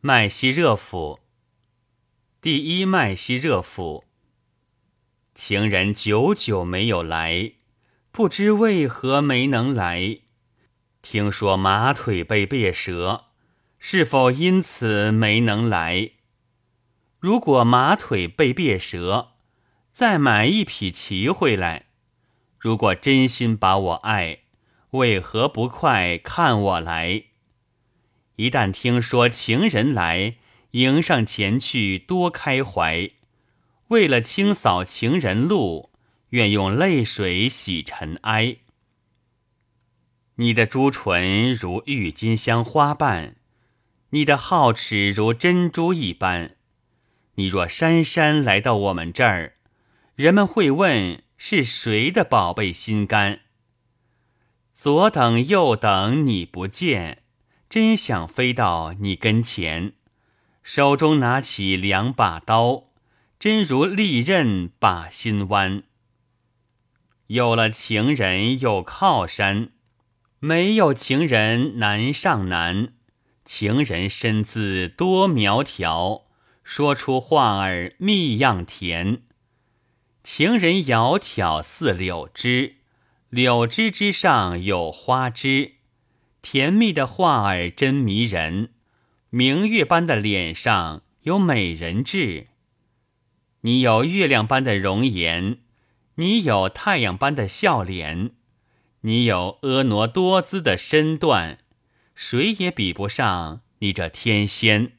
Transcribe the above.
麦西热府第一麦西热府，情人久久没有来，不知为何没能来。听说马腿被别折，是否因此没能来？如果马腿被别折，再买一匹骑回来。如果真心把我爱，为何不快看我来？一旦听说情人来，迎上前去多开怀。为了清扫情人路，愿用泪水洗尘埃。你的朱唇如郁金香花瓣，你的皓齿如珍珠一般。你若姗姗来到我们这儿，人们会问是谁的宝贝心肝。左等右等你不见。真想飞到你跟前，手中拿起两把刀，真如利刃把心剜。有了情人有靠山，没有情人难上难。情人身姿多苗条，说出话儿蜜样甜。情人窈窕似柳枝，柳枝之上有花枝。甜蜜的话儿真迷人，明月般的脸上有美人痣。你有月亮般的容颜，你有太阳般的笑脸，你有婀娜多姿的身段，谁也比不上你这天仙。